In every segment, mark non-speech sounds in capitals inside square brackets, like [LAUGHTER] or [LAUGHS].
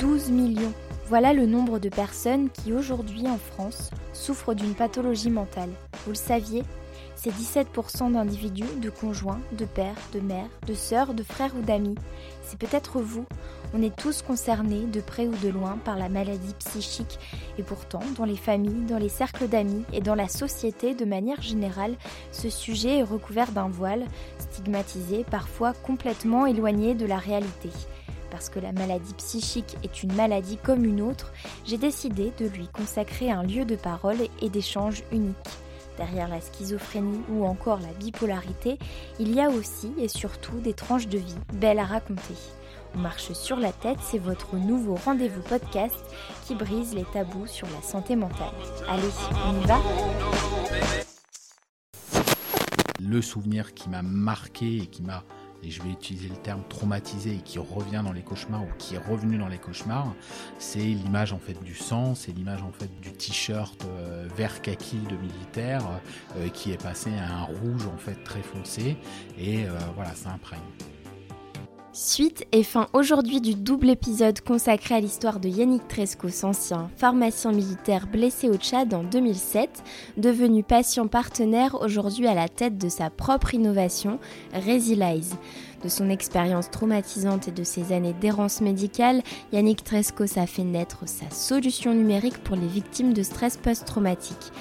12 millions. Voilà le nombre de personnes qui aujourd'hui en France souffrent d'une pathologie mentale. Vous le saviez c'est 17% d'individus, de conjoints, de pères, de mères, de sœurs, de frères ou d'amis. C'est peut-être vous. On est tous concernés, de près ou de loin, par la maladie psychique. Et pourtant, dans les familles, dans les cercles d'amis et dans la société de manière générale, ce sujet est recouvert d'un voile, stigmatisé, parfois complètement éloigné de la réalité parce que la maladie psychique est une maladie comme une autre, j'ai décidé de lui consacrer un lieu de parole et d'échange unique. Derrière la schizophrénie ou encore la bipolarité, il y a aussi et surtout des tranches de vie belles à raconter. On marche sur la tête, c'est votre nouveau rendez-vous podcast qui brise les tabous sur la santé mentale. Allez, on y va Le souvenir qui m'a marqué et qui m'a et je vais utiliser le terme traumatisé et qui revient dans les cauchemars ou qui est revenu dans les cauchemars, c'est l'image en fait du sang, c'est l'image en fait du t-shirt euh, vert kaki de militaire euh, qui est passé à un rouge en fait très foncé. Et euh, voilà, ça imprègne. Suite et fin aujourd'hui du double épisode consacré à l'histoire de Yannick Trescos, ancien pharmacien militaire blessé au Tchad en 2007, devenu patient partenaire aujourd'hui à la tête de sa propre innovation, Resilize. De son expérience traumatisante et de ses années d'errance médicale, Yannick Trescos a fait naître sa solution numérique pour les victimes de stress post-traumatique.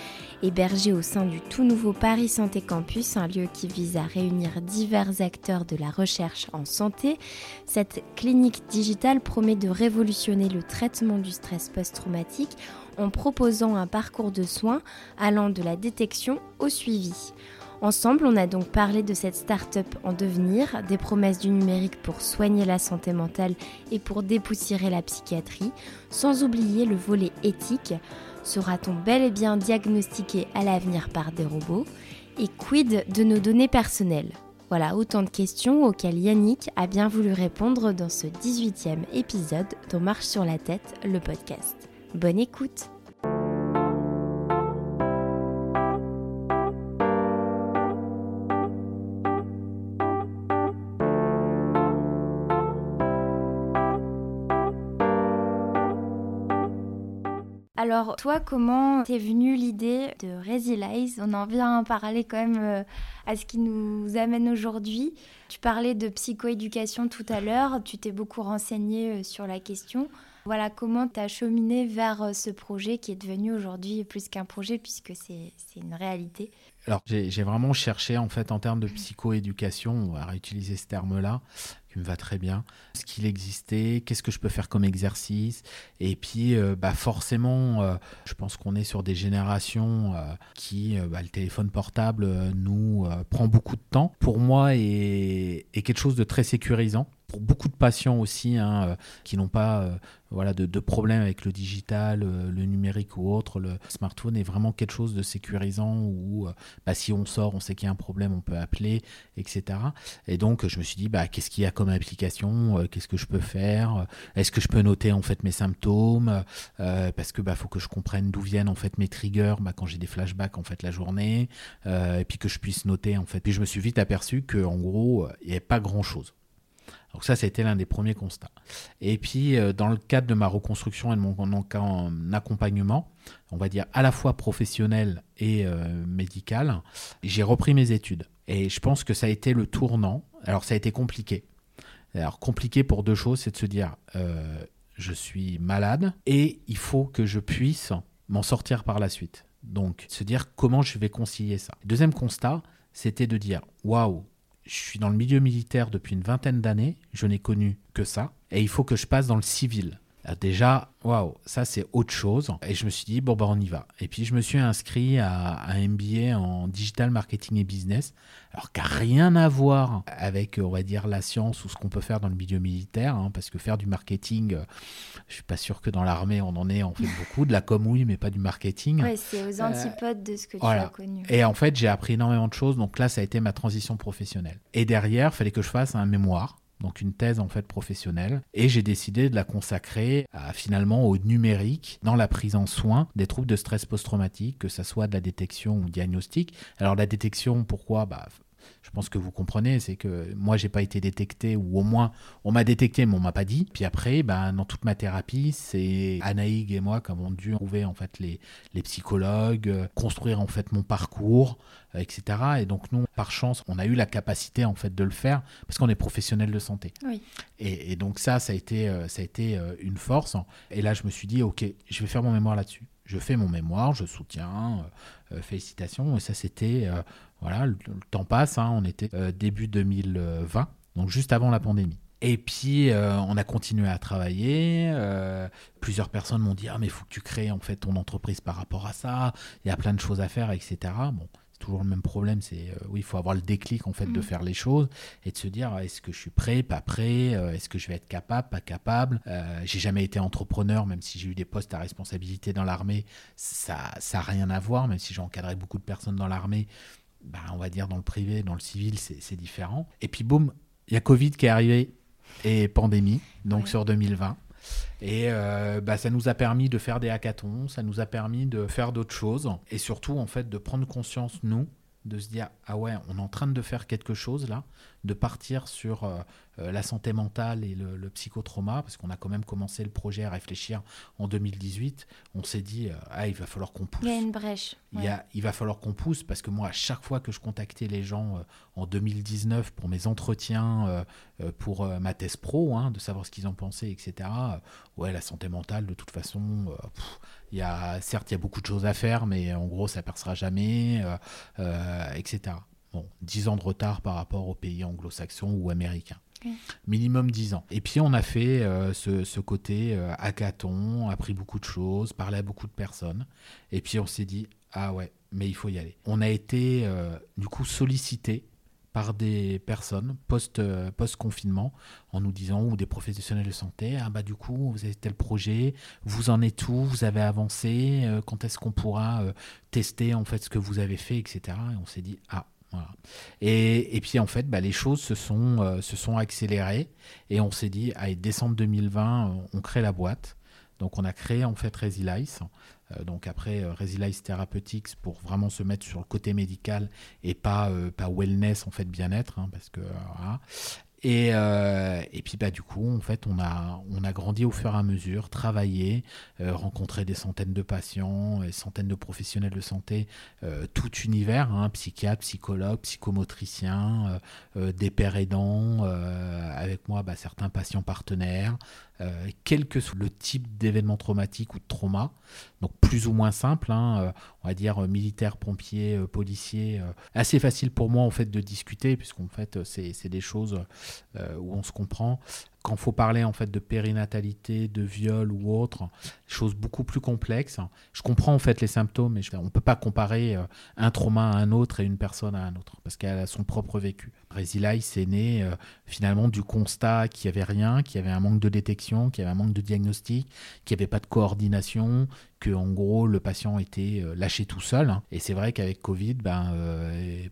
Hébergé au sein du tout nouveau Paris Santé Campus, un lieu qui vise à réunir divers acteurs de la recherche en santé, cette clinique digitale promet de révolutionner le traitement du stress post-traumatique en proposant un parcours de soins allant de la détection au suivi. Ensemble, on a donc parlé de cette start-up en devenir, des promesses du numérique pour soigner la santé mentale et pour dépoussiérer la psychiatrie, sans oublier le volet éthique. Sera-t-on bel et bien diagnostiqué à l'avenir par des robots Et quid de nos données personnelles Voilà autant de questions auxquelles Yannick a bien voulu répondre dans ce 18e épisode dont Marche sur la tête, le podcast. Bonne écoute Alors, toi, comment t'es venue l'idée de Resilize? On en vient à parler quand même euh, à ce qui nous amène aujourd'hui. Tu parlais de psychoéducation tout à l'heure, tu t'es beaucoup renseigné euh, sur la question. Voilà, comment tu as cheminé vers euh, ce projet qui est devenu aujourd'hui plus qu'un projet puisque c'est une réalité? Alors, j'ai vraiment cherché, en fait, en termes de psychoéducation, on va réutiliser ce terme-là, qui me va très bien, ce qu'il existait, qu'est-ce que je peux faire comme exercice. Et puis, euh, bah forcément, euh, je pense qu'on est sur des générations euh, qui, bah, le téléphone portable nous prend beaucoup de temps. Pour moi, est, est quelque chose de très sécurisant pour beaucoup de patients aussi hein, qui n'ont pas voilà, de, de, problèmes avec le digital, le numérique ou autre, le smartphone est vraiment quelque chose de sécurisant où bah, si on sort, on sait qu'il y a un problème, on peut appeler, etc. Et donc je me suis dit, bah, qu'est-ce qu'il y a comme application Qu'est-ce que je peux faire Est-ce que je peux noter en fait mes symptômes Parce que bah, faut que je comprenne d'où viennent en fait mes triggers bah, quand j'ai des flashbacks en fait la journée, et puis que je puisse noter en fait. Puis je me suis vite aperçu que en gros, il n'y avait pas grand-chose. Donc ça, c'était l'un des premiers constats. Et puis, euh, dans le cadre de ma reconstruction et de mon, accompagnement, on va dire à la fois professionnel et euh, médical, j'ai repris mes études. Et je pense que ça a été le tournant. Alors, ça a été compliqué. Alors, compliqué pour deux choses, c'est de se dire, euh, je suis malade et il faut que je puisse m'en sortir par la suite. Donc, se dire comment je vais concilier ça. Deuxième constat, c'était de dire, waouh, je suis dans le milieu militaire depuis une vingtaine d'années, je n'ai connu que ça, et il faut que je passe dans le civil. Ah, déjà, waouh, ça c'est autre chose. Et je me suis dit, bon, bah on y va. Et puis je me suis inscrit à, un MBA en digital marketing et business, alors n'a rien à voir avec, on va dire, la science ou ce qu'on peut faire dans le milieu militaire, hein, parce que faire du marketing, euh, je suis pas sûr que dans l'armée on en ait en fait beaucoup, de la com oui, mais pas du marketing. Oui, c'est aux antipodes de ce que tu as connu. Et en fait, j'ai appris énormément de choses, donc là, ça a été ma transition professionnelle. Et derrière, il fallait que je fasse un mémoire donc une thèse en fait professionnelle, et j'ai décidé de la consacrer finalement au numérique dans la prise en soin des troubles de stress post-traumatique, que ce soit de la détection ou diagnostic. Alors la détection, pourquoi? Bah, je pense que vous comprenez, c'est que moi, j'ai pas été détecté, ou au moins, on m'a détecté, mais on m'a pas dit. Puis après, ben, dans toute ma thérapie, c'est Anaïg et moi qui avons dû trouver en fait les, les psychologues, euh, construire en fait mon parcours, euh, etc. Et donc nous, par chance, on a eu la capacité en fait de le faire parce qu'on est professionnel de santé. Oui. Et, et, donc ça, ça a été, euh, ça a été une force. Et là, je me suis dit, ok, je vais faire mon mémoire là-dessus. Je fais mon mémoire, je soutiens, félicitations. Et ça, c'était voilà, le, temps passe, hein, on était euh, début 2020, donc juste avant la pandémie. Et puis, euh, on a continué à travailler. Euh, plusieurs personnes m'ont dit Ah, mais il faut que tu crées en fait ton entreprise par rapport à ça. Il y a plein de choses à faire, etc. Bon, c'est toujours le même problème. C'est oui, il faut avoir le déclic en fait de mm. faire les choses et de se dire Est-ce que je suis prêt, pas prêt Est-ce que je vais être capable, pas capable J'ai jamais été entrepreneur, même si j'ai eu des postes à responsabilité dans l'armée. Ça, ça rien à voir, même si j'ai encadré beaucoup de personnes dans l'armée bah, on va dire dans le privé, dans le civil, c'est différent. Et puis boum, il y a Covid qui est arrivé et pandémie, donc sur 2020. Et euh, bah, ça nous a permis de faire des hackathons, ça nous a permis de faire d'autres choses et surtout en fait de prendre conscience, nous, de se dire ah ouais, on est en train de faire quelque chose là, de partir sur euh, euh, la santé mentale et le, psychotrauma, parce qu'on a quand même commencé le projet à réfléchir en 2018. On s'est dit, euh, ah, il va falloir qu'on pousse. Il y a une brèche. Il, a, il va falloir qu'on pousse, parce que moi, à chaque fois que je contactais les gens en 2019 pour mes entretiens, pour ma thèse pro, hein, de savoir ce qu'ils en pensaient, etc., ouais, la santé mentale, de toute façon, il y a, certes, il y a beaucoup de choses à faire, mais en gros, ça percera jamais, etc. Bon, 10 ans de retard par rapport aux pays anglo-saxons ou américains. Minimum 10 ans. Et puis on a fait euh, ce, côté euh, hackathon, appris beaucoup de choses, parlé à beaucoup de personnes. Et puis on s'est dit, ah ouais, mais il faut y aller. On a été euh, du coup sollicité par des personnes post, post-confinement en nous disant, ou des professionnels de santé, ah bah du coup, vous avez tel projet, vous en êtes où, vous avez avancé, quand est-ce qu'on pourra tester en fait ce que vous avez fait, etc. Et on s'est dit, ah et, puis en fait, bah, les choses se sont, euh, se sont accélérées et on s'est dit, allez, décembre 2020, on crée la boîte. Donc on a créé en fait Resilice. Euh, donc après euh, Resilice Therapeutics pour vraiment se mettre sur le côté médical et pas, pas wellness en fait bien-être hein, parce que. Et, euh, et, puis bah, du coup, en fait, on a, on a grandi au fur et à mesure, travaillé, euh, rencontré des centaines de patients, des centaines de professionnels de santé, euh, tout univers, hein, psychiatres, psychologues, psychomotriciens, des pères aidants, avec moi bah, certains patients partenaires, quel que soit le type d'événement traumatique ou de trauma, donc plus ou moins simple, hein, on va dire militaire, pompier, policier, assez facile pour moi en fait de discuter, puisqu'en fait c'est des choses euh, où on se comprend. Quand faut parler en fait de périnatalité, de viol ou autre, choses beaucoup plus complexes. Je comprends en fait les symptômes, mais on ne peut pas comparer euh, un trauma à un autre et une personne à un autre, parce qu'elle a son propre vécu. Resilize c'est né euh, finalement du constat qu'il n'y avait rien, qu'il y avait un manque de détection, qu'il y avait un manque de diagnostic, qu'il n'y avait pas de coordination, que en gros le patient était euh, lâché tout seul. Et c'est vrai qu'avec Covid, ben,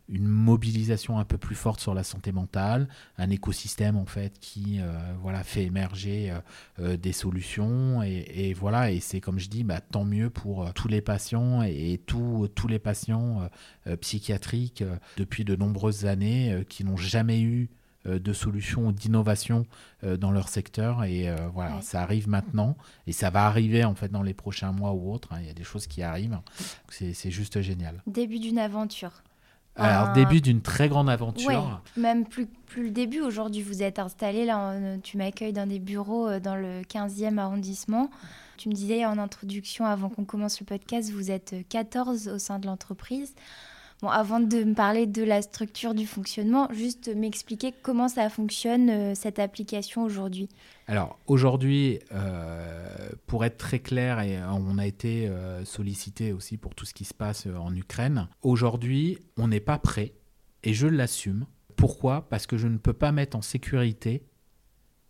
une mobilisation un peu plus forte sur la santé mentale, un écosystème en fait qui voilà fait émerger des solutions et, et voilà et c'est comme je dis, bah, tant mieux pour euh, tous les patients et, tous les patients euh, euh, psychiatriques depuis de nombreuses années qui n'ont jamais eu de solution ou d'innovation dans leur secteur. Et voilà, ça arrive maintenant et ça va arriver en fait dans les prochains mois ou autres. Hein. Il y a des choses qui arrivent. C'est juste génial. Début d'une aventure. Alors, début d'une très grande aventure. même plus, plus le début. Aujourd'hui, vous êtes installé, là, tu m'accueilles dans des bureaux dans le 15e arrondissement. Tu me disais en introduction, avant qu'on commence le podcast, vous êtes 14 au sein de l'entreprise. Bon, avant de me parler de la structure du fonctionnement, juste m'expliquer comment ça fonctionne, euh, cette application aujourd'hui. Alors aujourd'hui, euh, pour être très clair, et on a été euh, sollicité aussi pour tout ce qui se passe en Ukraine, aujourd'hui, on n'est pas prêt, et je l'assume. Pourquoi? Parce que je ne peux pas mettre en sécurité,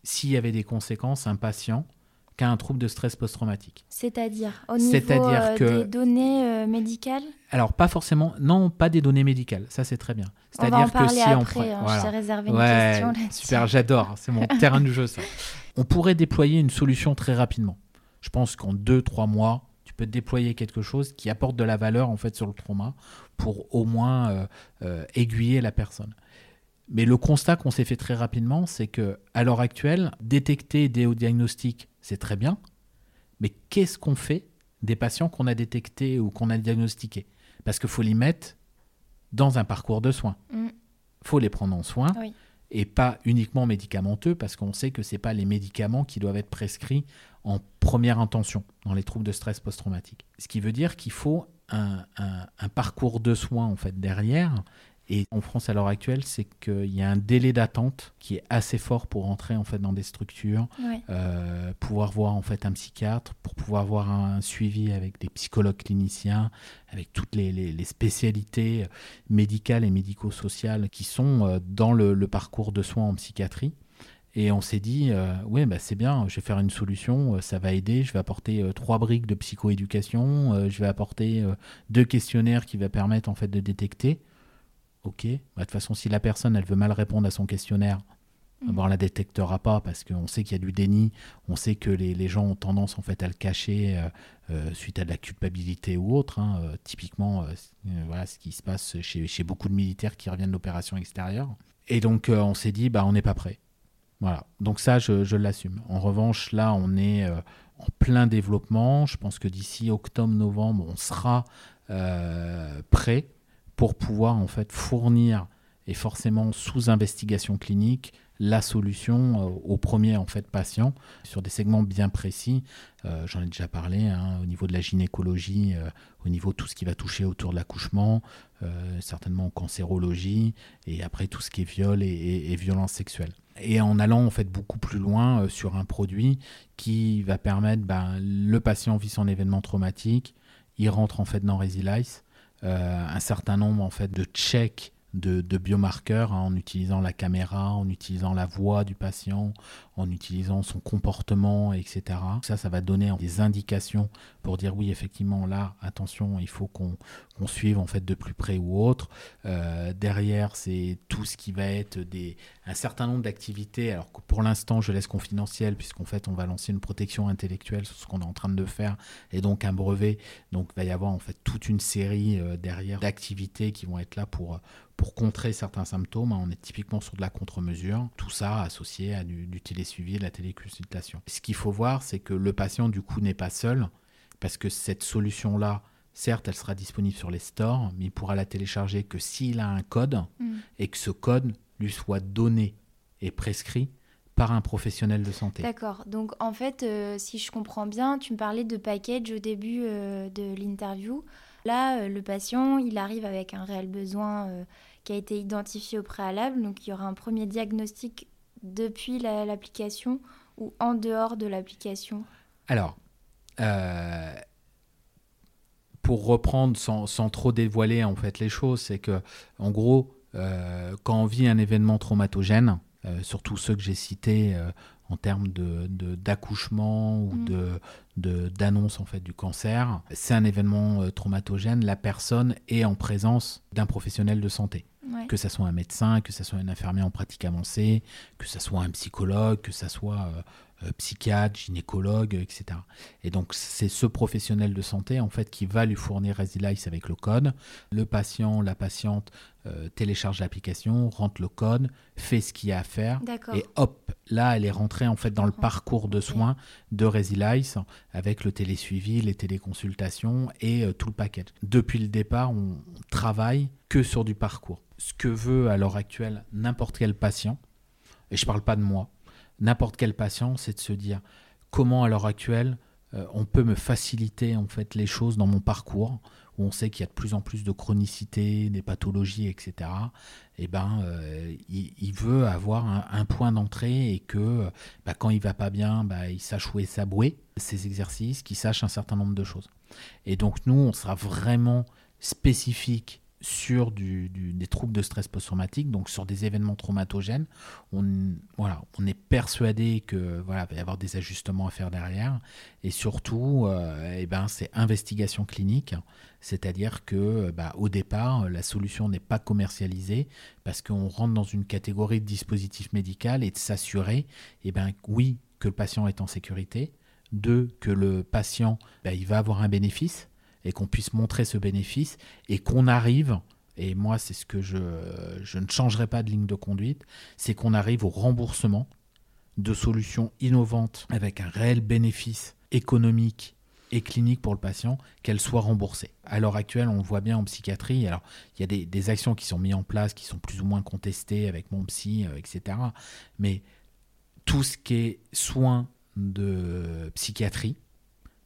s'il y avait des conséquences, un patient qu'à un trouble de stress post-traumatique. C'est-à-dire au niveau euh, que... des données euh, médicales? Alors pas forcément, non, pas des données médicales, ça c'est très bien. C'est-à-dire que si après, on hein, je t'ai réservé une question Super, j'adore, c'est mon [LAUGHS] terrain de jeu ça. On pourrait déployer une solution très rapidement. Je pense qu'en deux, trois mois, tu peux déployer quelque chose qui apporte de la valeur en fait sur le trauma pour au moins euh, aiguiller la personne. Mais le constat qu'on s'est fait très rapidement, c'est que à l'heure actuelle, détecter des hauts diagnostics c'est très bien, mais qu'est-ce qu'on fait des patients qu'on a détectés ou qu'on a diagnostiqués? Parce qu'il faut les mettre dans un parcours de soins. Il mm. faut les prendre en soins et pas uniquement médicamenteux, parce qu'on sait que ce pas les médicaments qui doivent être prescrits en première intention dans les troubles de stress post-traumatique. Ce qui veut dire qu'il faut un, un, parcours de soins en fait derrière et en France à l'heure actuelle, c'est qu'il y a un délai d'attente qui est assez fort pour entrer en fait dans des structures, euh, pouvoir voir en fait un psychiatre, pour pouvoir avoir un suivi avec des psychologues cliniciens, avec toutes les, spécialités médicales et médico-sociales qui sont euh, dans le, parcours de soins en psychiatrie. Et on s'est dit, euh, oui, bah, c'est bien, je vais faire une solution, ça va aider, je vais apporter trois briques de psychoéducation, je vais apporter deux questionnaires qui vont permettre en fait de détecter. Ok, bah, de toute façon, si la personne elle veut mal répondre à son questionnaire, mm. on ne la détectera pas parce qu'on sait qu'il y a du déni, on sait que les, gens ont tendance en fait à le cacher euh, euh, suite à de la culpabilité ou autre. Hein, euh, typiquement, voilà ce qui se passe chez, beaucoup de militaires qui reviennent d'opérations extérieures. Et donc on s'est dit, bah on n'est pas prêt. Voilà, donc ça je, je l'assume. En revanche, là on est en plein développement. Je pense que d'ici octobre-novembre, on sera prêt pour pouvoir en fait fournir et forcément sous investigation clinique la solution euh, au premier en fait patient sur des segments bien précis. Euh, j'en ai déjà parlé hein, au niveau de la gynécologie, euh, au niveau de tout ce qui va toucher autour de l'accouchement, certainement en cancérologie et après tout ce qui est viol et, violence sexuelle. Et en allant en fait beaucoup plus loin sur un produit qui va permettre, ben, le patient vit son événement traumatique, il rentre en fait dans Resilice, un certain nombre en fait de checks de, biomarqueurs hein, en utilisant la caméra, en utilisant la voix du patient, en utilisant son comportement, etc. Ça, ça va donner des indications pour dire oui, effectivement, là, attention, il faut qu'on suive en fait de plus près ou autre. Euh, derrière, c'est tout ce qui va être un certain nombre d'activités. Alors que pour l'instant, je laisse confidentiel puisqu'en fait, on va lancer une protection intellectuelle sur ce qu'on est en train de faire et donc un brevet. Donc, il va y avoir en fait toute une série euh, derrière d'activités qui vont être là pour pour contrer certains symptômes. On est typiquement sur de la contre-mesure. Tout ça associé à du, du télésuivi et de la téléconsultation. Ce qu'il faut voir, c'est que le patient, du coup, n'est pas seul, parce que cette solution-là, certes, elle sera disponible sur les stores, mais il pourra la télécharger que s'il a un code mm. et que ce code lui soit donné et prescrit par un professionnel de santé. D'accord. Donc en fait, euh, si je comprends bien, tu me parlais de package au début euh, de l'interview. Euh, le patient, il arrive avec un réel besoin qui a été identifié au préalable. Donc il y aura un premier diagnostic depuis l'application ou en dehors de l'application Alors, euh, pour reprendre sans, trop dévoiler en fait les choses, c'est que en gros, euh, quand on vit un événement traumatogène, euh, surtout ceux que j'ai cités en termes de, d'accouchement ou mm. de, d'annonce en fait du cancer, c'est un événement traumatogène. La personne est en présence d'un professionnel de santé. Que ce soit un médecin, que ce soit un infirmier en pratique avancée, que ce soit un psychologue, que ce soit euh, psychiatre, gynécologue, etc. Et donc c'est ce professionnel de santé en fait qui va lui fournir Resilice avec le code. Le patient, la patiente euh, télécharge l'application, rentre le code, fait ce qu'il y a à faire et hop, là elle est rentrée en fait dans le parcours de soins de Resilice avec le télésuivi, les téléconsultations et euh, tout le package. Depuis le départ, on travaille que sur du parcours. Ce que veut à l'heure actuelle n'importe quel patient, et je ne parle pas de moi, n'importe quel patient, c'est de se dire comment à l'heure actuelle euh, on peut me faciliter en fait les choses dans mon parcours où on sait qu'il y a de plus en plus de chronicité, des pathologies, etc. Et eh ben, euh, il, veut avoir un, point d'entrée et que bah, quand il va pas bien, bah, il sache où est sa bouée, ses exercices, qu'il sache un certain nombre de choses. Et donc nous, on sera vraiment spécifique sur des troubles de stress post-traumatique, donc sur des événements traumatogènes. On, voilà, on est persuadé que voilà, va y avoir des ajustements à faire derrière. Et surtout, euh, eh ben, c'est investigation clinique, c'est-à-dire que bah, au départ, la solution n'est pas commercialisée parce qu'on rentre dans une catégorie de dispositif médical et de s'assurer, eh ben, oui, que le patient est en sécurité, deux, que le patient bah, il va avoir un bénéfice et qu'on puisse montrer ce bénéfice et qu'on arrive, et moi c'est ce que je, je ne changerai pas de ligne de conduite, c'est qu'on arrive au remboursement de solutions innovantes avec un réel bénéfice économique et clinique pour le patient, qu'elles soient remboursées. À l'heure actuelle, on le voit bien en psychiatrie. Alors, il y a des, actions qui sont mises en place, qui sont plus ou moins contestées avec mon psy, euh, etc. Mais tout ce qui est soins de psychiatrie,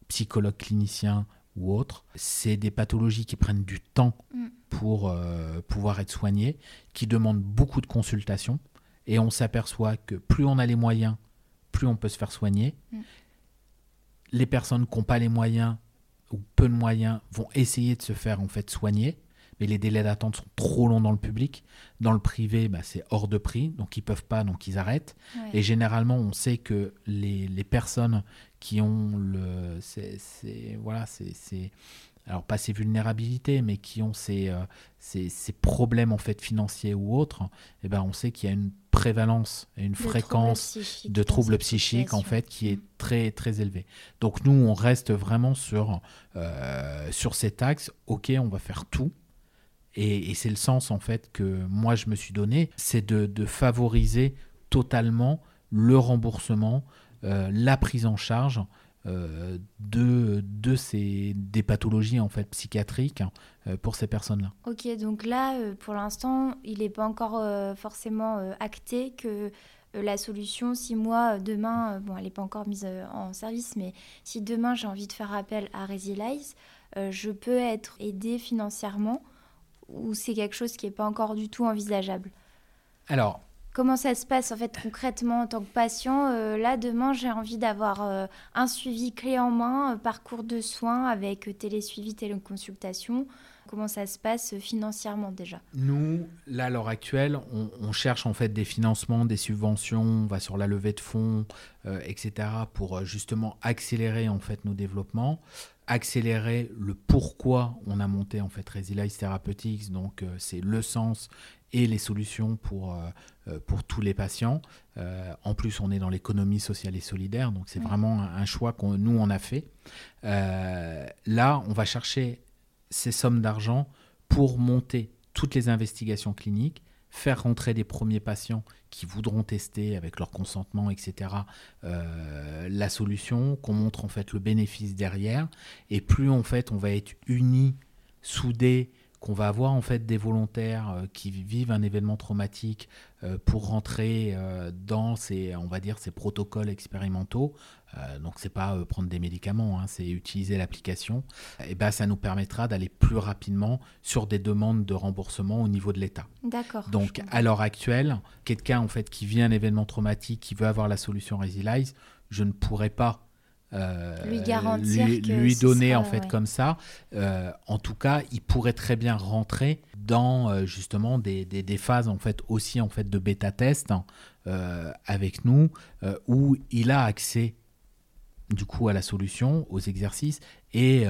psychologue clinicien, ou autres. C'est des pathologies qui prennent du temps mm. pour euh, pouvoir être soignées, qui demandent beaucoup de consultations. Et on s'aperçoit que plus on a les moyens, plus on peut se faire soigner. Mm. Les personnes qui n'ont pas les moyens ou peu de moyens vont essayer de se faire en fait soigner, mais les délais d'attente sont trop longs dans le public. Dans le privé, bah, c'est hors de prix, donc ils peuvent pas, donc ils arrêtent. Et généralement, on sait que les, les personnes qui ont le, c'est, voilà, c'est, alors pas ces vulnérabilités, mais qui ont ces, euh, ces, ces, problèmes en fait financiers ou autres, eh ben on sait qu'il y a une prévalence et une fréquence de troubles psychiques en fait qui est très très élevée. Donc nous on reste vraiment sur euh, sur cet axe. Ok, on va faire tout. Et, c'est le sens en fait que moi je me suis donné, c'est de, favoriser totalement le remboursement euh, la prise en charge euh, de, de ces, des pathologies en fait psychiatriques euh, pour ces personnes-là. Ok, donc là, pour l'instant, il n'est pas encore forcément acté que la solution, si moi, demain, bon, elle n'est pas encore mise en service, mais si demain j'ai envie de faire appel à Resilize, je peux être aidé financièrement ou c'est quelque chose qui n'est pas encore du tout envisageable Alors, Comment ça se passe en fait concrètement en tant que patient? Euh, Là, demain, j'ai envie d'avoir euh, un suivi clé en main, euh, parcours de soins avec télésuivi, téléconsultation. Comment ça se passe financièrement déjà? Nous, là, à l'heure actuelle, on, cherche en fait des financements, des subventions, on va sur la levée de fonds, etc., pour justement accélérer en fait nos développements accélérer le pourquoi on a monté en fait Resilience Therapeutics, donc c'est le sens et les solutions pour, euh, euh, pour tous les patients. Euh, en plus, on est dans l'économie sociale et solidaire, donc c'est vraiment un, choix qu'on nous, on a fait. là, on va chercher ces sommes d'argent pour monter toutes les investigations cliniques, faire rentrer des premiers patients qui voudront tester avec leur consentement, etc., la solution, qu'on montre en fait le bénéfice derrière. Et plus en fait on va être unis, soudés, qu'on va avoir en fait des volontaires euh, qui vivent un événement traumatique euh, pour rentrer euh, dans ces, on va dire, ces protocoles expérimentaux. donc c'est pas prendre des médicaments, hein, c'est utiliser l'application. Et ben ça nous permettra d'aller plus rapidement sur des demandes de remboursement au niveau de l'État. D'accord. Donc à l'heure actuelle, quelqu'un en fait qui vit un événement traumatique, qui veut avoir la solution Resilize, je ne pourrais pas euh, lui garantir lui, donner en fait comme ça. Euh, en tout cas, il pourrait très bien rentrer dans euh, justement des, des, phases en fait aussi en fait de bêta test hein, avec nous où il a accès du coup à la solution, aux exercices et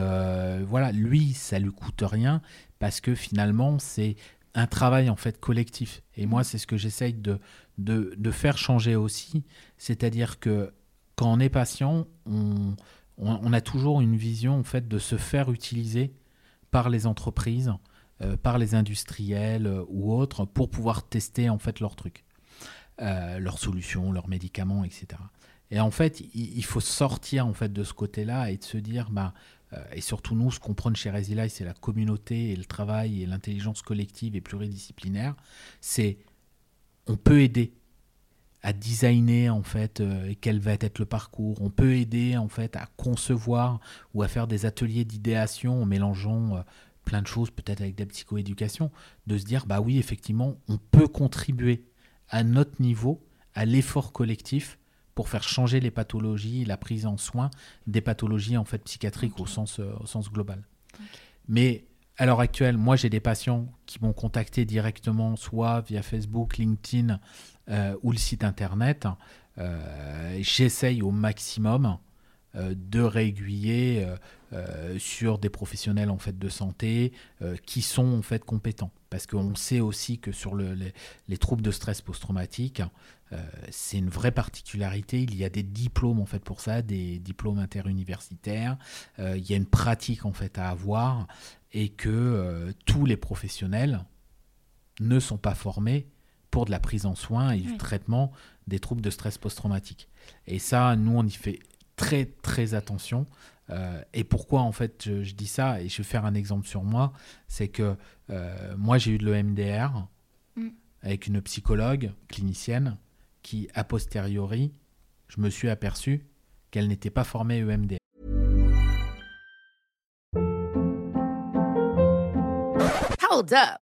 voilà, lui ça lui coûte rien parce que finalement c'est un travail en fait collectif. Et moi, c'est ce que j'essaye de, de, de, faire changer aussi. C'est-à-dire que quand on est patient, on, a toujours une vision en fait de se faire utiliser par les entreprises, euh, par les industriels euh, ou autres pour pouvoir tester en fait leurs trucs, euh, leurs solutions, leurs médicaments, etc. Et en fait, il, faut sortir en fait de ce côté-là et de se dire, bah, et surtout nous, ce qu'on prône chez Resilize, c'est la communauté et le travail et l'intelligence collective et pluridisciplinaire. C'est on peut aider à designer en fait euh, quel va être le parcours. On peut aider en fait à concevoir ou à faire des ateliers d'idéation en mélangeant euh, plein de choses, peut-être avec de la psychoéducation, de se dire bah oui effectivement on peut contribuer à notre niveau à l'effort collectif pour faire changer les pathologies, la prise en soin des pathologies en fait psychiatriques au sens euh, au sens global. Mais à l'heure actuelle, moi j'ai des patients qui m'ont contacté directement, soit via Facebook, LinkedIn, euh, ou le site internet, euh, j'essaye au maximum euh, de réguiller sur des professionnels en fait de santé qui sont en fait compétents. Parce qu'on sait aussi que sur les, troubles de stress post-traumatique c'est une vraie particularité. Il y a des diplômes en fait pour ça des diplômes interuniversitaires. Il y a une pratique en fait à avoir et que tous les professionnels ne sont pas formés pour de la prise en soin et du traitement des troubles de stress post-traumatique. Et ça, nous, on y fait très, très attention. Euh, et pourquoi, en fait, je, dis ça, et je vais faire un exemple sur moi, c'est que euh, moi, j'ai eu de l'EMDR mm. avec une psychologue clinicienne qui, a posteriori, je me suis aperçu qu'elle n'était pas formée EMDR. Hold up.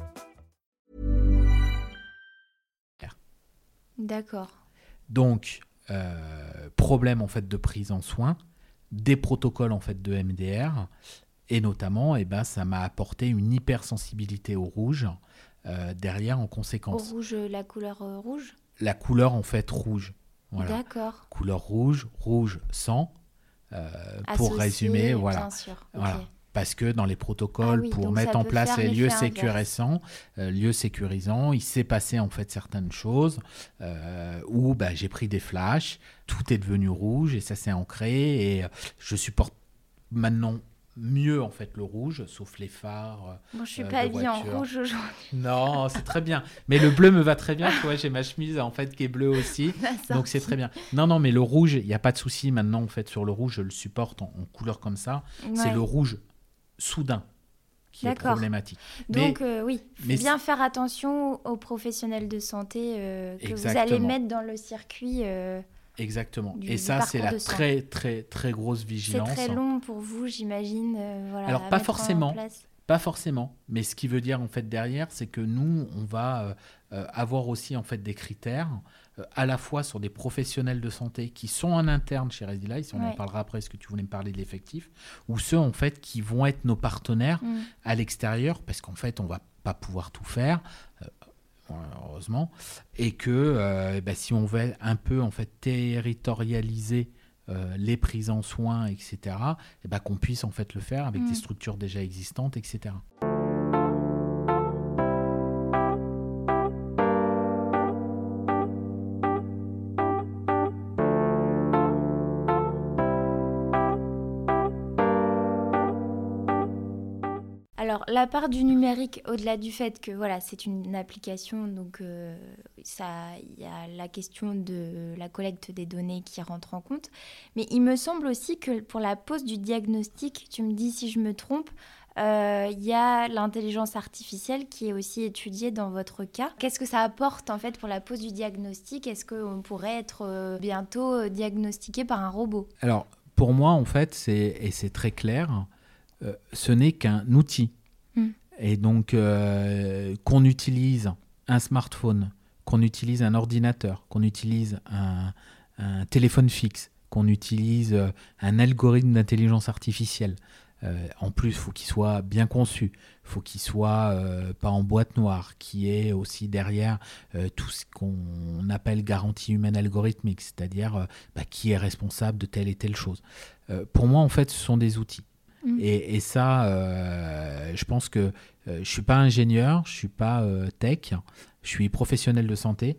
D'accord. Donc, euh, problème en fait de prise en soin, des protocoles en fait de MDR, et notamment, eh ben, ça m'a apporté une hypersensibilité au rouge euh, derrière en conséquence. Au rouge, la couleur euh, rouge? La couleur en fait rouge. Voilà. D'accord. Couleur rouge, rouge sang. pour résumer, voilà. Bien sûr. voilà parce que dans les protocoles ah pour mettre en place les lieux sécurisants, euh, lieux sécurisants, il s'est passé en fait certaines choses euh, où bah, j'ai pris des flashs, tout est devenu rouge et ça s'est ancré et euh, je supporte maintenant mieux en fait le rouge, sauf les phares. Bon, je suis pas habillée en rouge aujourd'hui. Non, c'est très bien. Mais le bleu me va très bien. Tu vois, j'ai ma chemise en fait qui est bleue aussi, [LAUGHS] donc c'est très bien. Non, non, mais le rouge, il n'y a pas de souci maintenant en fait sur le rouge, je le supporte en, couleur comme ça. C'est le rouge soudain qui est problématique. Donc euh, oui, mais bien faire attention aux professionnels de santé euh, que vous allez mettre dans le circuit. Euh, Exactement. Et ça, c'est la très très très grosse vigilance. C'est très long pour vous, j'imagine. Alors pas forcément, Pas forcément, mais ce qui veut dire en fait derrière, c'est que nous, on va avoir aussi en fait des critères à la fois sur des professionnels de santé qui sont en interne chez Resilize, on en parlera après, est-ce que tu voulais me parler de l'effectif, ou ceux en fait qui vont être nos partenaires Mm. à l'extérieur, parce qu'en fait, on va pas pouvoir tout faire. euh, heureusement, et que euh, bah, si on veut un peu en fait territorialiser euh, les prises en soins, etc., et bah, qu'on puisse en fait le faire avec Mm. des structures déjà existantes, etc. la part du numérique, au-delà du fait que voilà, c'est une application, donc euh, il y a la question de la collecte des données qui rentre en compte. Mais il me semble aussi que pour la pose du diagnostic, tu me dis si je me trompe, euh, il y a l'intelligence artificielle qui est aussi étudiée dans votre cas. Qu'est-ce que ça apporte en fait pour la pose du diagnostic? Est-ce qu'on pourrait être euh, bientôt diagnostiqué par un robot? Alors, pour moi, en fait, et c'est très clair, ce n'est qu'un outil. Et donc, euh, qu'on utilise un smartphone, qu'on utilise un ordinateur, qu'on utilise un, un téléphone fixe, qu'on utilise euh, un algorithme d'intelligence artificielle. Euh, en plus, il faut qu'il soit bien conçu, faut qu'il soit euh, pas en boîte noire, qui est aussi derrière euh, tout ce qu'on appelle garantie humaine algorithmique, c'est-à-dire bah, qui est responsable de telle et telle chose. Pour moi, en fait, ce sont des outils. Mm. Et, et ça, je pense que euh, je suis pas ingénieur, je suis pas euh, tech, je suis professionnel de santé.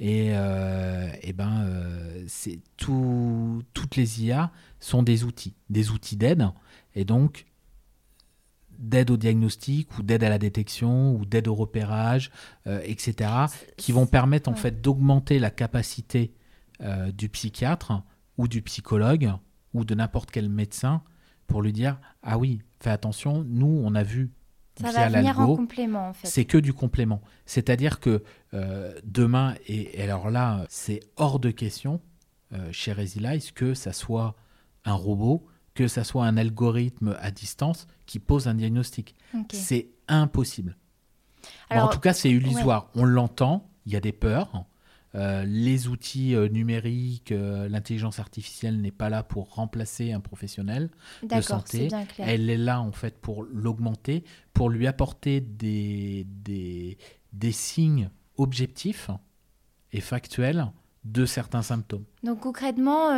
Et, euh, eh ben, euh, c'est tout, toutes les IA sont des outils, des outils d'aide, et donc d'aide au diagnostic ou d'aide à la détection ou d'aide au repérage, euh, etc., qui vont permettre en Ouais. fait d'augmenter la capacité du psychiatre ou du psychologue ou de n'importe quel médecin pour lui dire ah oui fais attention nous on a vu Ça via va venir en complément en fait. c'est que du complément c'est-à-dire que euh, demain et, et alors là c'est hors de question euh, chez Resilize que ça soit un robot que ça soit un algorithme à distance qui pose un diagnostic c'est impossible Bon, en tout cas, c'est illusoire. On l'entend, il y a des peurs. Euh, les outils euh, numériques, euh, l'intelligence artificielle n'est pas là pour remplacer un professionnel de santé. bien clair. Elle est là en fait pour l'augmenter, pour lui apporter des, des, des signes objectifs et factuels de certains symptômes. Donc concrètement,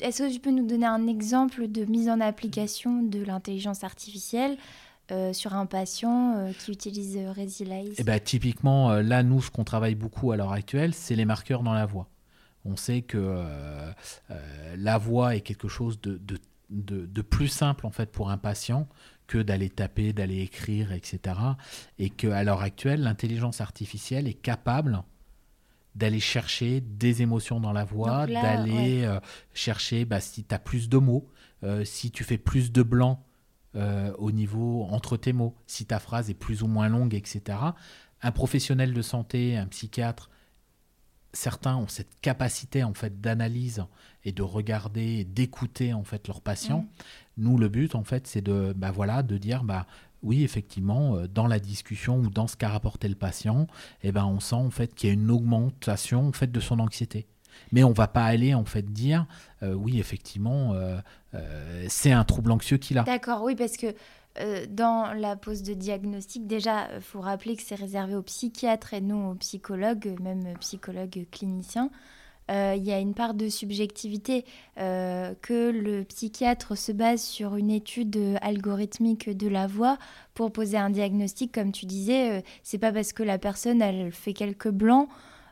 est-ce que tu peux nous donner un exemple de mise en application de l'intelligence artificielle euh, sur un patient euh, qui utilise euh, Resilize Et ben, typiquement, là, nous, ce qu'on travaille beaucoup à l'heure actuelle, c'est les marqueurs dans la voix. On sait que la voix est quelque chose de, de, de- de plus simple en fait pour un patient que d'aller taper, d'aller écrire, etc. Et qu'à l'heure actuelle, l'intelligence artificielle est capable d'aller chercher des émotions dans la voix, d'aller chercher bah, si tu as plus de mots, si tu fais plus de blanc euh, au niveau entre tes mots, si ta phrase est plus ou moins longue, etc. Un professionnel de santé, un psychiatre, certains ont cette capacité en fait d'analyse et de regarder, d'écouter en fait leurs patients. Nous, le but en fait, c'est de, bah voilà, de dire, bah oui, effectivement, euh, dans la discussion ou dans ce qu'a rapporté le patient, eh ben, on sent en fait qu'il y a une augmentation en fait de son anxiété. Mais on va pas aller en fait dire, euh, oui, effectivement, euh, euh, c'est un trouble anxieux qu'il a. D'accord, oui, parce que dans la pose de diagnostic, déjà, il faut rappeler que c'est réservé aux psychiatres et non aux psychologues, même psychologues cliniciens. Il y a une part de subjectivité que le psychiatre se base sur une étude algorithmique de la voix pour poser un diagnostic, comme tu disais. c'est pas parce que la personne elle fait quelques blancs,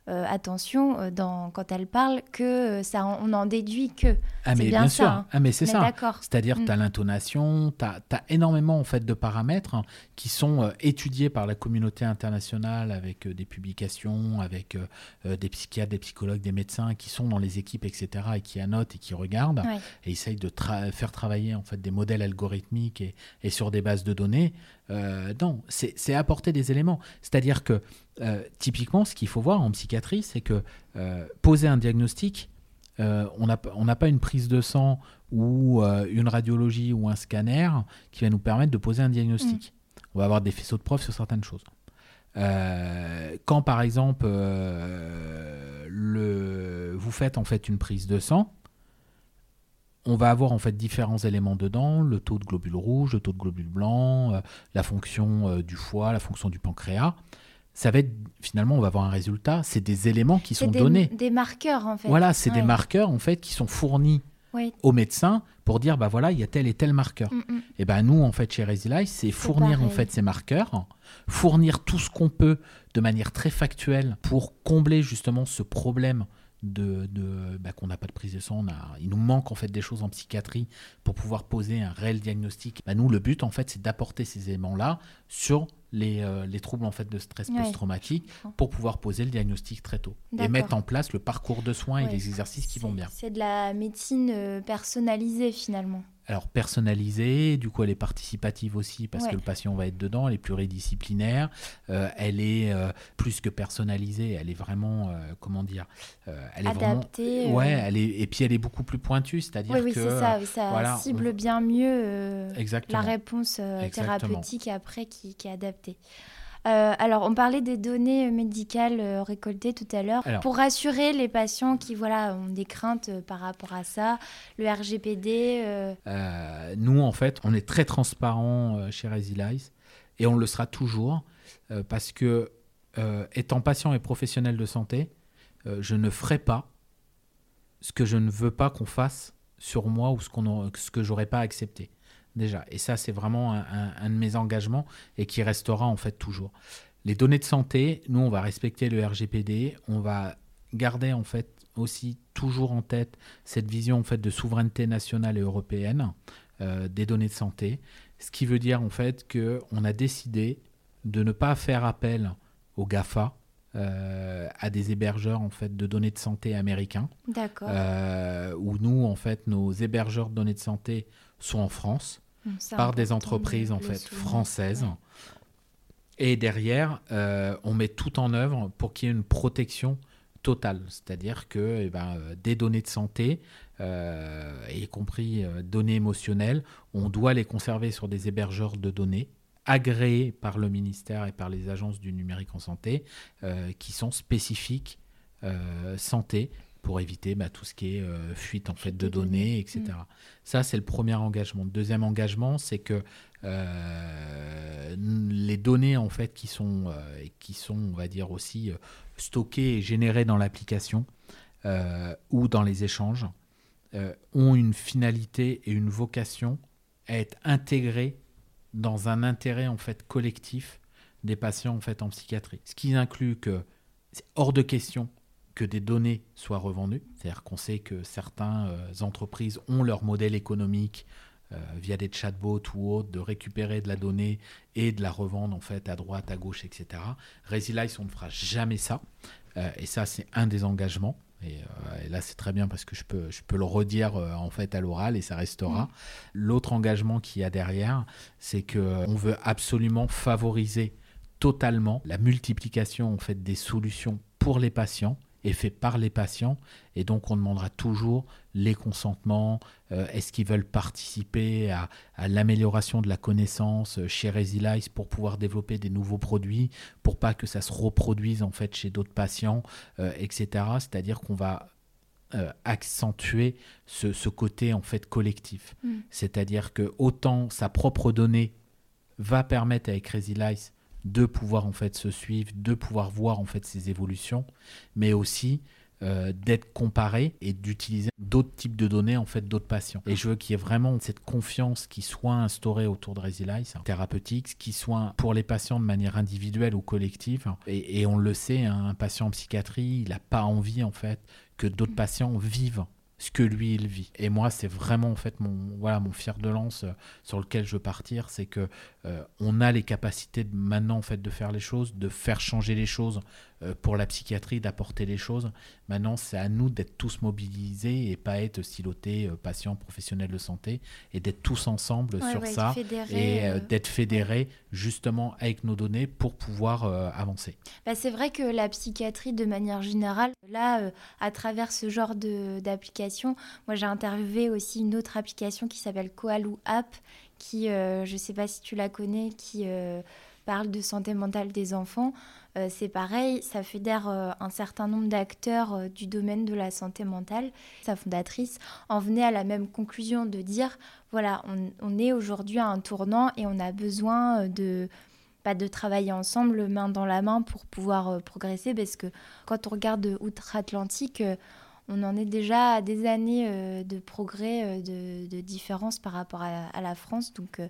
euh, attention, euh, dans, quand elle parle, que euh, ça, on en déduit que. Ah c'est mais bien bien, ça, sûr, hein. ah mais c'est ça. C'est-à-dire Mm. tu as l'intonation, tu as, énormément en fait de paramètres hein, qui sont euh, étudiés par la communauté internationale avec euh, des publications, avec des psychiatres, des psychologues, des médecins qui sont dans les équipes, etc. et qui annotent et qui regardent Ouais. et essayent de tra- faire travailler en fait des modèles algorithmiques et, et sur des bases de données. Euh, non, c'est apporter des éléments. C'est-à-dire que euh, typiquement, ce qu'il faut voir en psychiatrie, c'est que euh, poser un diagnostic, on n'a pas- on n'a pas une prise de sang ou une radiologie ou un scanner qui va nous permettre de poser un diagnostic. on va avoir des faisceaux de preuves sur certaines choses. Quand par exemple le, vous faites en fait une prise de sang, on va avoir en fait différents éléments dedans, le taux de globules rouges, le taux de globules blancs, euh, la fonction du foie, la fonction du pancréas. Ça va être finalement on va avoir un résultat, c'est des éléments qui sont des, donnés. Des marqueurs en fait. Voilà, c'est des Ouais. marqueurs en fait qui sont fournis Oui. au médecin pour dire bah voilà il y a tel et tel marqueur. Mm, mm. Et ben nous en fait chez Resilize c'est fournir en fait ces marqueurs, fournir tout ce qu'on peut de manière très factuelle pour combler justement ce problème de, de bah, qu'on n'a pas de prise de sang, on a- il nous manque en fait des choses en psychiatrie pour pouvoir poser un réel diagnostic. Bah, nous le but en fait c'est d'apporter ces éléments là sur les, euh, les troubles en fait de stress Ouais, post-traumatique pour pouvoir poser le diagnostic très tôt et mettre en place le parcours de soins et les exercices qui vont bien. C'est de la médecine euh, personnalisée finalement. Alors personnalisée, du coup elle est participative aussi parce Ouais. que le patient va être dedans, elle est pluridisciplinaire, euh, elle est euh, plus que personnalisée, elle est vraiment, euh, comment dire, elle est Adaptée, vraiment, ouais, elle est, et puis elle est beaucoup plus pointue, c'est-à-dire Oui, oui, que, ça. oui, ça voilà, cible on- bien mieux la réponse thérapeutique après qui, qui est adaptée. Euh, alors, on parlait des données médicales euh, récoltées tout à l'heure. Pour rassurer les patients qui voilà, ont des craintes euh, par rapport à ça, le RGPD, euh, nous, en fait, on est très transparent chez Resilize et on le sera toujours parce que, étant patient et professionnel de santé, je ne ferai pas ce que je ne veux pas qu'on fasse sur moi ou ce, qu'on ce que j'aurais pas accepté. Déjà. Et ça, c'est vraiment un, un- un de mes engagements et qui restera en fait toujours. Les données de santé, nous, on va respecter le RGPD, on va garder en fait aussi toujours en tête cette vision en fait de souveraineté nationale et européenne euh, des données de santé, ce qui veut dire en fait que on a décidé de ne pas faire appel aux Gafa, euh, à des hébergeurs en fait de données de santé américains, d'accord. euh, où nous en fait nos hébergeurs de données de santé sont en France c'est par des entreprises en fait françaises. Ouais. Et derrière, euh, on met tout en œuvre pour qu'il y ait une protection totale, c'est-à-dire que eh ben, euh, des données de santé, euh, y compris données émotionnelles, on doit les conserver sur des hébergeurs de données agréés par le ministère et par les agences du numérique en santé, euh, qui sont spécifiques santé pour éviter bah, tout ce qui est euh, fuite en fait de données. etc. Ça, c'est le premier engagement. Le deuxième engagement, c'est que euh, les données en fait qui sont, euh, qui sont, on va dire aussi stockées et générées dans l'application ou dans les échanges ont une finalité et une vocation à être intégrées dans un intérêt en fait collectif des patients en fait en psychiatrie. Ce qui inclut que c'est hors de question que des données soient revendues. C'est-à-dire qu'on sait que certaines euh, entreprises ont leur modèle économique euh, via des chatbots ou autres de récupérer de la donnée et de la revendre en fait à droite, à gauche, etc. Resilize, on ne fera jamais ça. Euh, et ça, c'est un des engagements. Et, euh, et là, c'est très bien parce que je peux, je peux le redire en fait à l'oral et ça restera. L'autre engagement qu'il y a derrière, c'est que on veut absolument favoriser totalement la multiplication en fait des solutions pour les patients et fait par les patients. Et donc on demandera toujours les consentements. Euh, est-ce qu'ils veulent participer à, à l'amélioration de la connaissance chez Resilize pour pouvoir développer des nouveaux produits pour pas que ça se reproduise en fait chez d'autres patients euh, etc c'est-à-dire qu'on va euh, accentuer ce, ce côté en fait collectif. Mm. c'est-à-dire que autant sa propre donnée va permettre avec Resilize de pouvoir en fait se suivre, de pouvoir voir en fait ses évolutions, mais aussi euh, d'être comparé et d'utiliser d'autres types de données en fait d'autres patients. Et je veux qu'il y ait vraiment cette confiance qui soit instaurée autour de Resilize thérapeutique, qui soit pour les patients de manière individuelle ou collective. Et, et on le sait, hein, un patient en psychiatrie, il n'a pas envie en fait que d'autres patients vivent ce que lui il vit. Et moi, c'est vraiment en fait mon voilà mon fer de lance euh, sur lequel je veux partir, c'est que euh, on a les capacités maintenant de faire les choses, de faire changer les choses pour la psychiatrie d'apporter les choses. Maintenant, c'est à nous d'être tous mobilisés et pas être silotés euh, patients, professionnels de santé et d'être tous ensemble Ouais, sur ouais, ça et euh, euh, d'être fédérés justement avec nos données pour pouvoir euh, avancer. Bah, c'est vrai que la psychiatrie, de manière générale, là, euh, à travers ce genre d'application, moi j'ai interviewé aussi une autre application qui s'appelle Koaloo App, qui, euh, je ne sais pas si tu la connais, qui euh, parle de santé mentale des enfants. Euh, c'est pareil, ça fédère euh, un certain nombre d'acteurs euh, du domaine de la santé mentale. Sa fondatrice en venait à la même conclusion de dire, voilà, on, est aujourd'hui à un tournant et on a besoin de pas de travailler ensemble main dans la main pour pouvoir progresser parce que quand on regarde outre-Atlantique, on en est déjà à des années de progrès, de, de différence par rapport à, à la France. Donc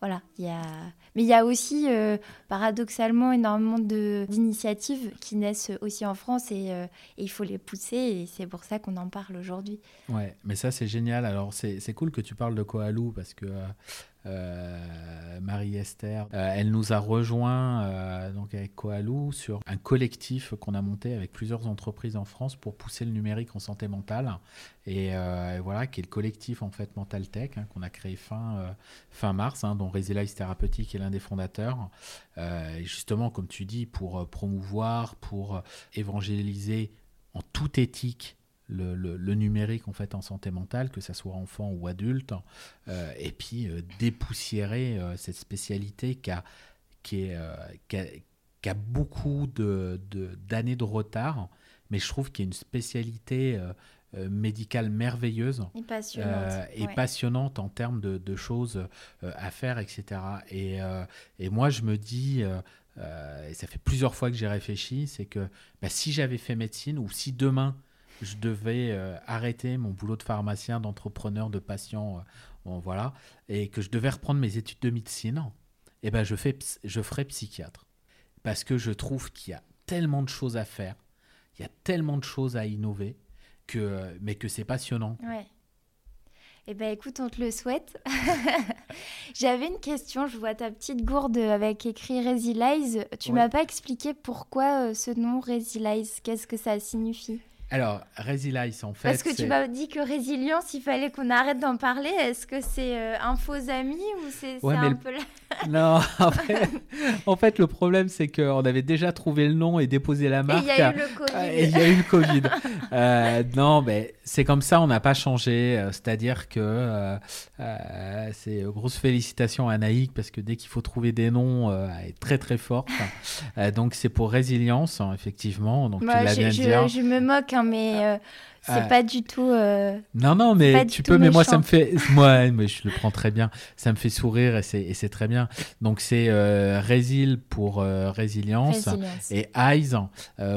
voilà, il y a... mais il y a aussi euh, paradoxalement énormément d'initiatives qui naissent aussi en France et, euh, et il faut les pousser et c'est pour ça qu'on en parle aujourd'hui. Ouais, mais ça c'est génial. Alors c'est c'est cool que tu parles de Koalou parce que euh, euh, Marie-Esther, euh, elle nous a rejoint euh, donc avec Koalou sur un collectif qu'on a monté avec plusieurs entreprises en France pour pousser le numérique en santé mentale. Et, voilà, qui est le collectif en fait Mental Tech hein, qu'on a créé fin, fin mars, hein, dont Resilience Thérapeutique est l'un des fondateurs. Et justement, comme tu dis, pour promouvoir, pour évangéliser en toute éthique le, le- le numérique en fait en santé mentale, que ça soit enfant ou adulte, euh, et puis euh, dépoussiérer euh, cette spécialité qui a, qui est, qui a, qui a beaucoup de, de- d'années de retard, mais je trouve qu'il y a une spécialité euh, médicale merveilleuse Et passionnante. euh, et ouais. passionnante en termes de, de choses euh, à faire, etc. Et, et moi, je me dis, et ça fait plusieurs fois que j'ai réfléchi, c'est que bah, si j'avais fait médecine ou si demain je devais euh, arrêter mon boulot de pharmacien, d'entrepreneur, de patient, euh, bon, voilà, et que je devais reprendre mes études de médecine, eh ben je, fais, je ferais psychiatre. Parce que je trouve qu'il y a tellement de choses à faire, il y a tellement de choses à innover, que, mais que c'est passionnant. Ouais. Eh ben écoute, on te le souhaite. [LAUGHS] J'avais une question, je vois ta petite gourde avec écrit Resilize. Tu Ouais. m'as pas expliqué pourquoi euh, ce nom Resilize, qu'est-ce que ça signifie? Alors, Resilience, en fait. Parce que tu m'as dit que résilience, il fallait qu'on arrête d'en parler. Est-ce que c'est euh, un faux ami ou c'est Ouais, un le- peu... Non, en fait, en fait, le problème, c'est qu'on avait déjà trouvé le nom et déposé la Et marque. il y a eu le Covid. Et il y a eu le Covid. Euh, non, mais c'est comme ça, on n'a pas changé. Euh, C'est-à-dire que euh, euh, c'est grosse félicitations à Naïk parce que dès qu'il faut trouver des noms, elle est très très forte. Donc c'est pour résilience, hein, effectivement. Donc Moi, tu je, bien je- hein. je me moque, hein, mais c'est pas du tout... euh, Non, non, mais tu peux, mais moi, ça me fait. Moi, mais je le prends très bien. Ça me fait sourire et c'est, très bien. Donc, c'est euh, Résil pour euh, résilience. résilience. Et eyes,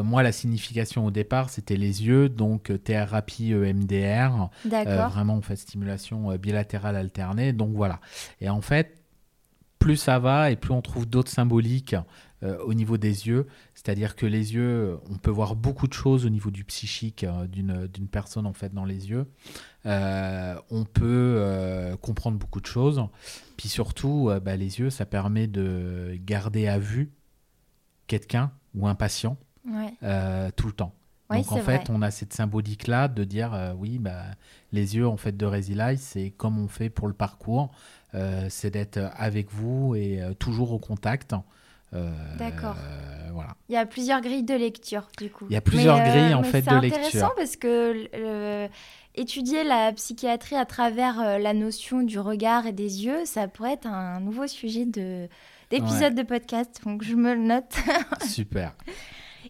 moi, la signification au départ, c'était les yeux. Donc, thérapie EMDR. D'accord. vraiment, on fait stimulation bilatérale alternée. Donc, voilà. Et en fait, plus ça va et plus on trouve d'autres symboliques euh, au niveau des yeux. C'est-à-dire que les yeux, on peut voir beaucoup de choses au niveau du psychique euh, d'une, personne en fait dans les yeux. Euh, on peut euh, comprendre beaucoup de choses. Puis surtout, bah, les yeux, ça permet de garder à vue quelqu'un ou un patient Ouais. tout le temps. Donc en fait, vrai. on a cette symbolique-là de dire euh, oui, bah, les yeux en fait de Resilize, c'est comme on fait pour le parcours, euh, c'est d'être avec vous et euh, toujours au contact. D'accord. euh, voilà. Il y a plusieurs grilles de lecture, du coup. Il y a plusieurs Mais, euh, grilles, en fait, c'est de intéressant lecture. parce que euh, étudier la psychiatrie à travers euh, la notion du regard et des yeux, ça pourrait être un nouveau sujet de d'épisode de podcast. Donc je me le note. [LAUGHS] Super.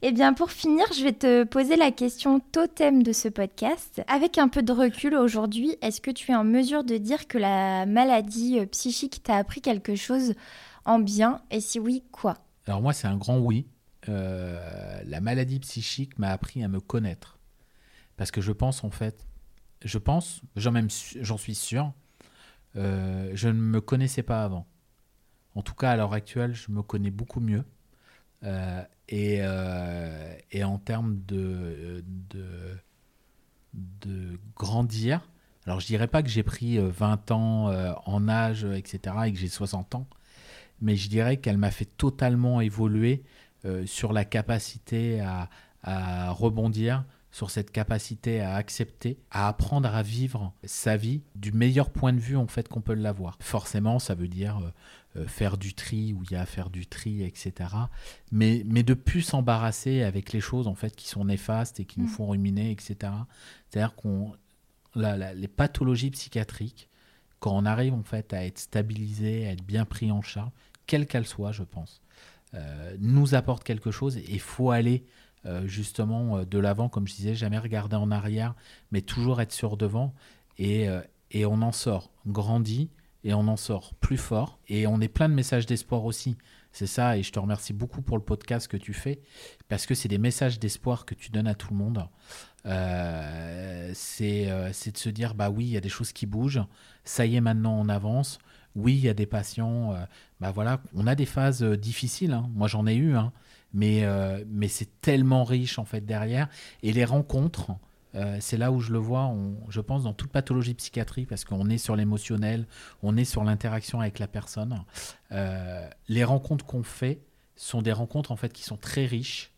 Eh bien, pour finir, je vais te poser la question totem de ce podcast. Avec un peu de recul aujourd'hui, est-ce que tu es en mesure de dire que la maladie psychique t'a appris quelque chose en bien Et si oui, quoi? Alors moi, c'est un grand oui. Euh, la maladie psychique m'a appris à me connaître. Parce que je pense, en fait, je pense, j'en suis sûr, euh, je ne me connaissais pas avant. En tout cas, à l'heure actuelle, je me connais beaucoup mieux. Euh, et, et en termes de, de, de grandir, alors je dirais pas que j'ai pris euh, 20 ans en âge, etc., et que j'ai 60 ans, mais je dirais qu'elle m'a fait totalement évoluer euh, sur la capacité à, à rebondir, sur cette capacité à accepter, à apprendre à vivre sa vie du meilleur point de vue en fait qu'on peut l'avoir. Forcément, ça veut dire euh, euh, faire du tri où il y a à faire du tri, etc. Mais, mais de plus s'embarrasser avec les choses en fait qui sont néfastes et qui nous Mm. font ruminer, etc. C'est-à-dire qu'on la- la- les pathologies psychiatriques, quand on arrive en fait à être stabilisé, à être bien pris en charge, quelle qu'elle soit, je pense, euh, nous apporte quelque chose et faut aller euh, justement euh, de l'avant, comme je disais, jamais regarder en arrière, mais toujours être sur devant et, et on en sort grandi et on en sort plus fort et on est plein de messages d'espoir aussi. C'est ça et je te remercie beaucoup pour le podcast que tu fais parce que c'est des messages d'espoir que tu donnes à tout le monde. C'est euh, c'est de se dire bah oui il y a des choses qui bougent ça y est maintenant on avance oui il y a des patients euh, bah voilà on a des phases euh, difficiles hein. moi j'en ai eu hein. mais euh, mais c'est tellement riche en fait derrière et les rencontres c'est là où je le vois je pense dans toute pathologie psychiatrique parce qu'on est sur l'émotionnel on est sur l'interaction avec la personne les rencontres qu'on fait sont des rencontres en fait qui sont très riches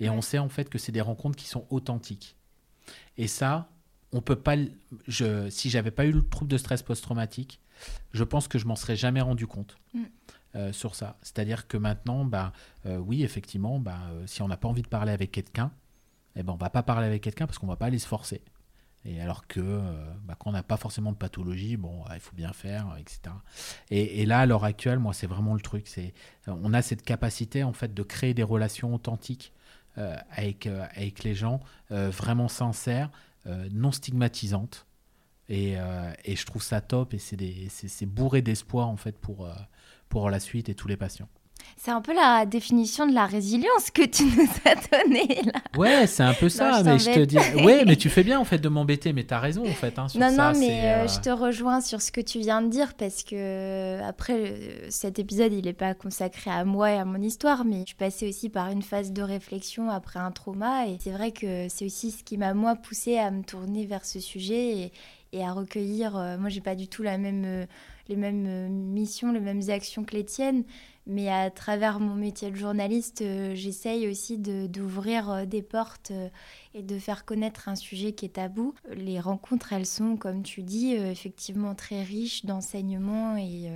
et on sait en fait que c'est des rencontres qui sont authentiques. Et ça, on peut pas. Je, si j'avais pas eu le trouble de stress post-traumatique, je pense que je m'en serais jamais rendu compte Mm. euh, sur ça. C'est-à-dire que maintenant, bah, euh, oui, effectivement, bah, euh, si on n'a pas envie de parler avec quelqu'un, eh ben, on va pas parler avec quelqu'un parce qu'on va pas aller se forcer. Et alors que bah, quand on n'a pas forcément de pathologie, bon, il faut bien faire, etc. Et, et là, à l'heure actuelle, moi, c'est vraiment le truc. C'est, on a cette capacité en fait de créer des relations authentiques avec, avec les gens, vraiment sincères, non stigmatisantes. Et, euh, et je trouve ça top et c'est, bourré d'espoir en fait pour, euh, pour la suite et tous les patients. C'est un peu la définition de la résilience que tu nous as donnée là. Ouais, c'est un peu ça, je mais je te dis. Ouais, mais tu fais bien en fait de m'embêter, mais t'as raison en fait. Hein, sur Non, ça, non, mais euh, je te rejoins sur ce que tu viens de dire parce que après cet épisode, il n'est pas consacré à moi et à mon histoire, mais je suis passée aussi par une phase de réflexion après un trauma et c'est vrai que c'est aussi ce qui m'a moi poussée à me tourner vers ce sujet et, et à recueillir. euh, moi, j'ai pas du tout la même, euh, les mêmes euh, missions, les mêmes actions que les tiennes. Mais à travers mon métier de journaliste, j'essaye aussi d'ouvrir des portes et de faire connaître un sujet qui est tabou. Les rencontres, elles sont, comme tu dis, effectivement très riches d'enseignements et,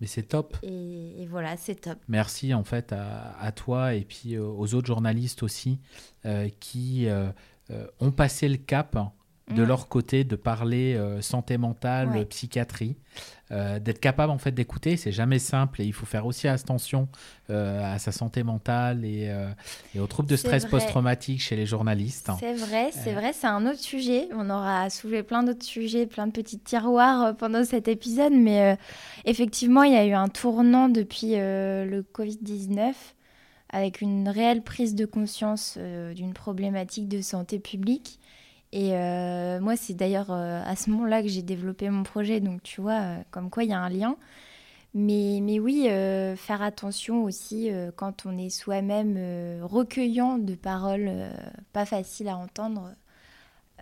Mais c'est top. et, et voilà, c'est top. Merci en fait à, à toi et puis aux autres journalistes aussi euh, qui euh, ont passé le cap de Mhm. leur côté de parler euh, santé mentale, Ouais. psychiatrie, euh, d'être capable en fait d'écouter. C'est jamais simple et il faut faire aussi attention euh, à sa santé mentale et, et aux troubles de stress post-traumatique chez les journalistes. C'est vrai, c'est vrai, c'est un autre sujet. On aura soulevé plein d'autres sujets, plein de petits tiroirs pendant cet épisode, mais effectivement, il y a eu un tournant depuis le Covid-19 avec une réelle prise de conscience d'une problématique de santé publique. Et euh, moi, c'est d'ailleurs euh, à ce moment-là que j'ai développé mon projet, donc tu vois, euh, comme quoi il y a un lien. Mais, mais oui, faire attention aussi quand on est soi-même recueillant de paroles pas faciles à entendre,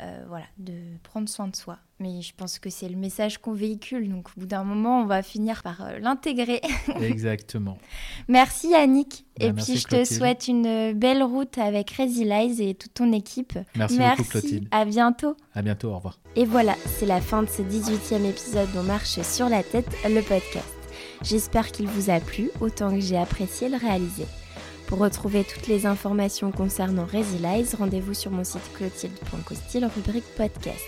euh, voilà, de prendre soin de soi. Mais je pense que c'est le message qu'on véhicule, donc au bout d'un moment, on va finir par euh, l'intégrer. [LAUGHS] Exactement. merci Yannick, Bah, et merci, puis je te souhaite une belle route avec Resilize et toute ton équipe. Merci, beaucoup Clotilde. à bientôt. À bientôt, au revoir. Et voilà, c'est la fin de ce 18e épisode d'On marche sur la tête, le podcast. J'espère qu'il vous a plu autant que j'ai apprécié le réaliser. Pour retrouver toutes les informations concernant Resilize, rendez-vous sur mon site clotilde.costil rubrique podcast.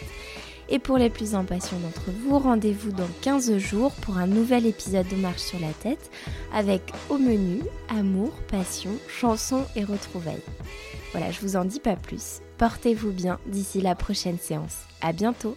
Et pour les plus impatients d'entre vous, rendez-vous dans 15 jours pour un nouvel épisode de Marche sur la tête avec au menu amour, passion, chansons et retrouvailles. Voilà, je vous en dis pas plus. Portez-vous bien d'ici la prochaine séance. À bientôt.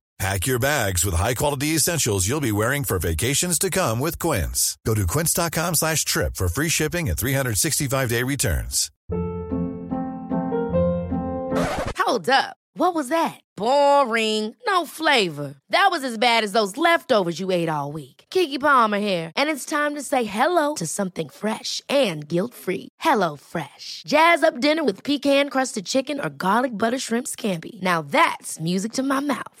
Pack your bags with high-quality essentials you'll be wearing for vacations to come with Quince. Go to quince.com slash trip for free shipping and 365-day returns. Hold up. What was that? Boring. No flavor. That was as bad as those leftovers you ate all week. Kiki Palmer here, and it's time to say hello to something fresh and guilt-free. Hello Fresh. Jazz up dinner with pecan-crusted chicken or garlic butter shrimp scampi. Now that's music to my mouth.